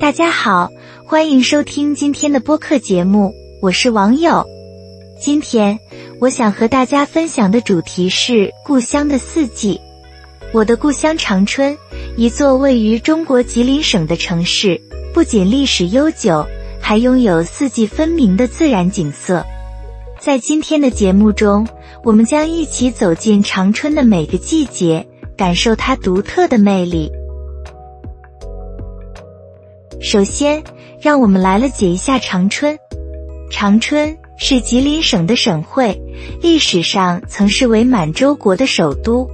大家好，欢迎收听今天的播客节目，我是网友。今天我想和大家分享的主题是故乡的四季。我的故乡长春，一座位于中国吉林省的城市，不仅历史悠久，还拥有四季分明的自然景色。在今天的节目中，我们将一起走进长春的每个季节，感受它独特的魅力。首先，让我们来了解一下长春。长春是吉林省的省会，历史上曾是为满洲国的首都。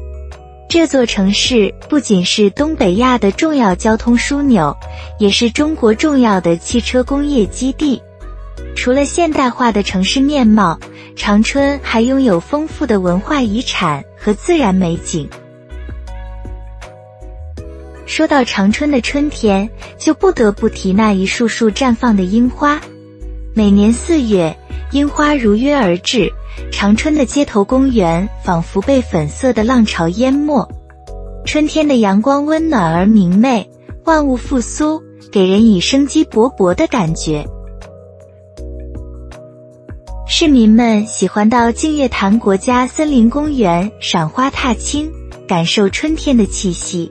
这座城市不仅是东北亚的重要交通枢纽，也是中国重要的汽车工业基地。除了现代化的城市面貌，长春还拥有丰富的文化遗产和自然美景。说到长春的春天，就不得不提那一束束绽放的樱花。每年四月，樱花如约而至，长春的街头公园仿佛被粉色的浪潮淹没。春天的阳光温暖而明媚，万物复苏，给人以生机勃勃的感觉。市民们喜欢到净月潭国家森林公园赏花踏青，感受春天的气息。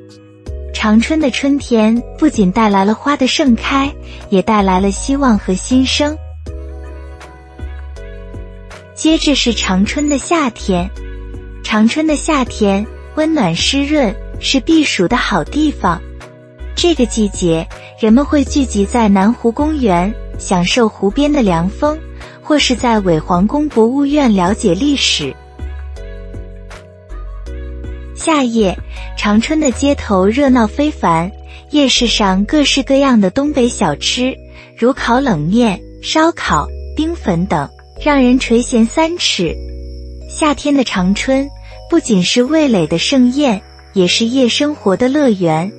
长春的春天不仅带来了花的盛开，也带来了希望和新生。接着是长春的夏天，长春的夏天温暖湿润，是避暑的好地方。这个季节，人们会聚集在南湖公园，享受湖边的凉风，或是在伪皇宫博物院了解历史。夏夜，长春的街头热闹非凡，夜市上各式各样的东北小吃，如烤冷面、烧烤、冰粉等，让人垂涎三尺。夏天的长春不仅是味蕾的盛宴，也是夜生活的乐园。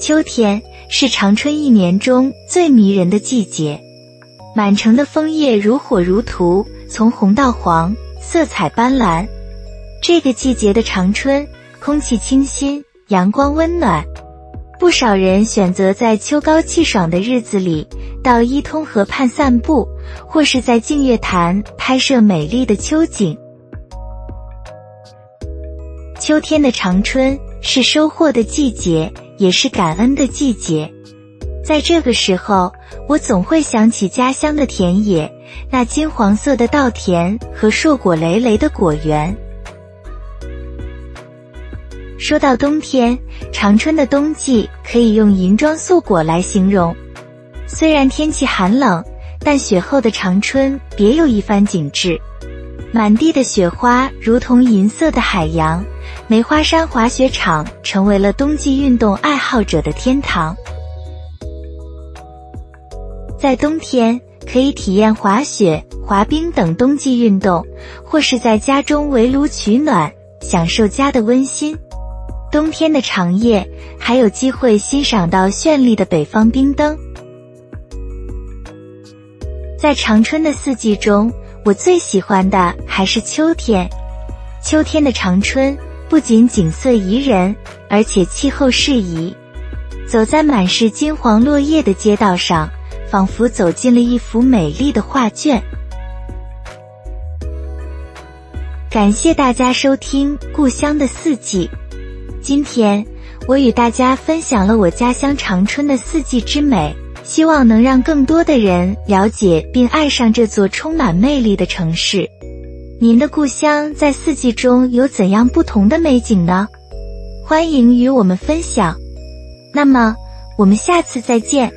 秋天是长春一年中最迷人的季节，满城的枫叶如火如荼，从红到黄，色彩斑斓。这个季节的长春，空气清新，阳光温暖，不少人选择在秋高气爽的日子里到伊通河畔散步，或是在净月潭拍摄美丽的秋景。秋天的长春是收获的季节，也是感恩的季节。在这个时候，我总会想起家乡的田野，那金黄色的稻田和硕果累累的果园。说到冬天，长春的冬季可以用银装素裹来形容。虽然天气寒冷，但雪后的长春别有一番景致。满地的雪花如同银色的海洋，梅花山滑雪场成为了冬季运动爱好者的天堂。在冬天，可以体验滑雪、滑冰等冬季运动，或是在家中围炉取暖，享受家的温馨。冬天的长夜，还有机会欣赏到绚丽的北方冰灯。在长春的四季中，我最喜欢的还是秋天。秋天的长春不仅景色宜人，而且气候适宜。走在满是金黄落叶的街道上，仿佛走进了一幅美丽的画卷。感谢大家收听《故乡的四季》。今天我与大家分享了我家乡长春的四季之美，希望能让更多的人了解并爱上这座充满魅力的城市。您的故乡在四季中有怎样不同的美景呢？欢迎与我们分享。那么，我们下次再见。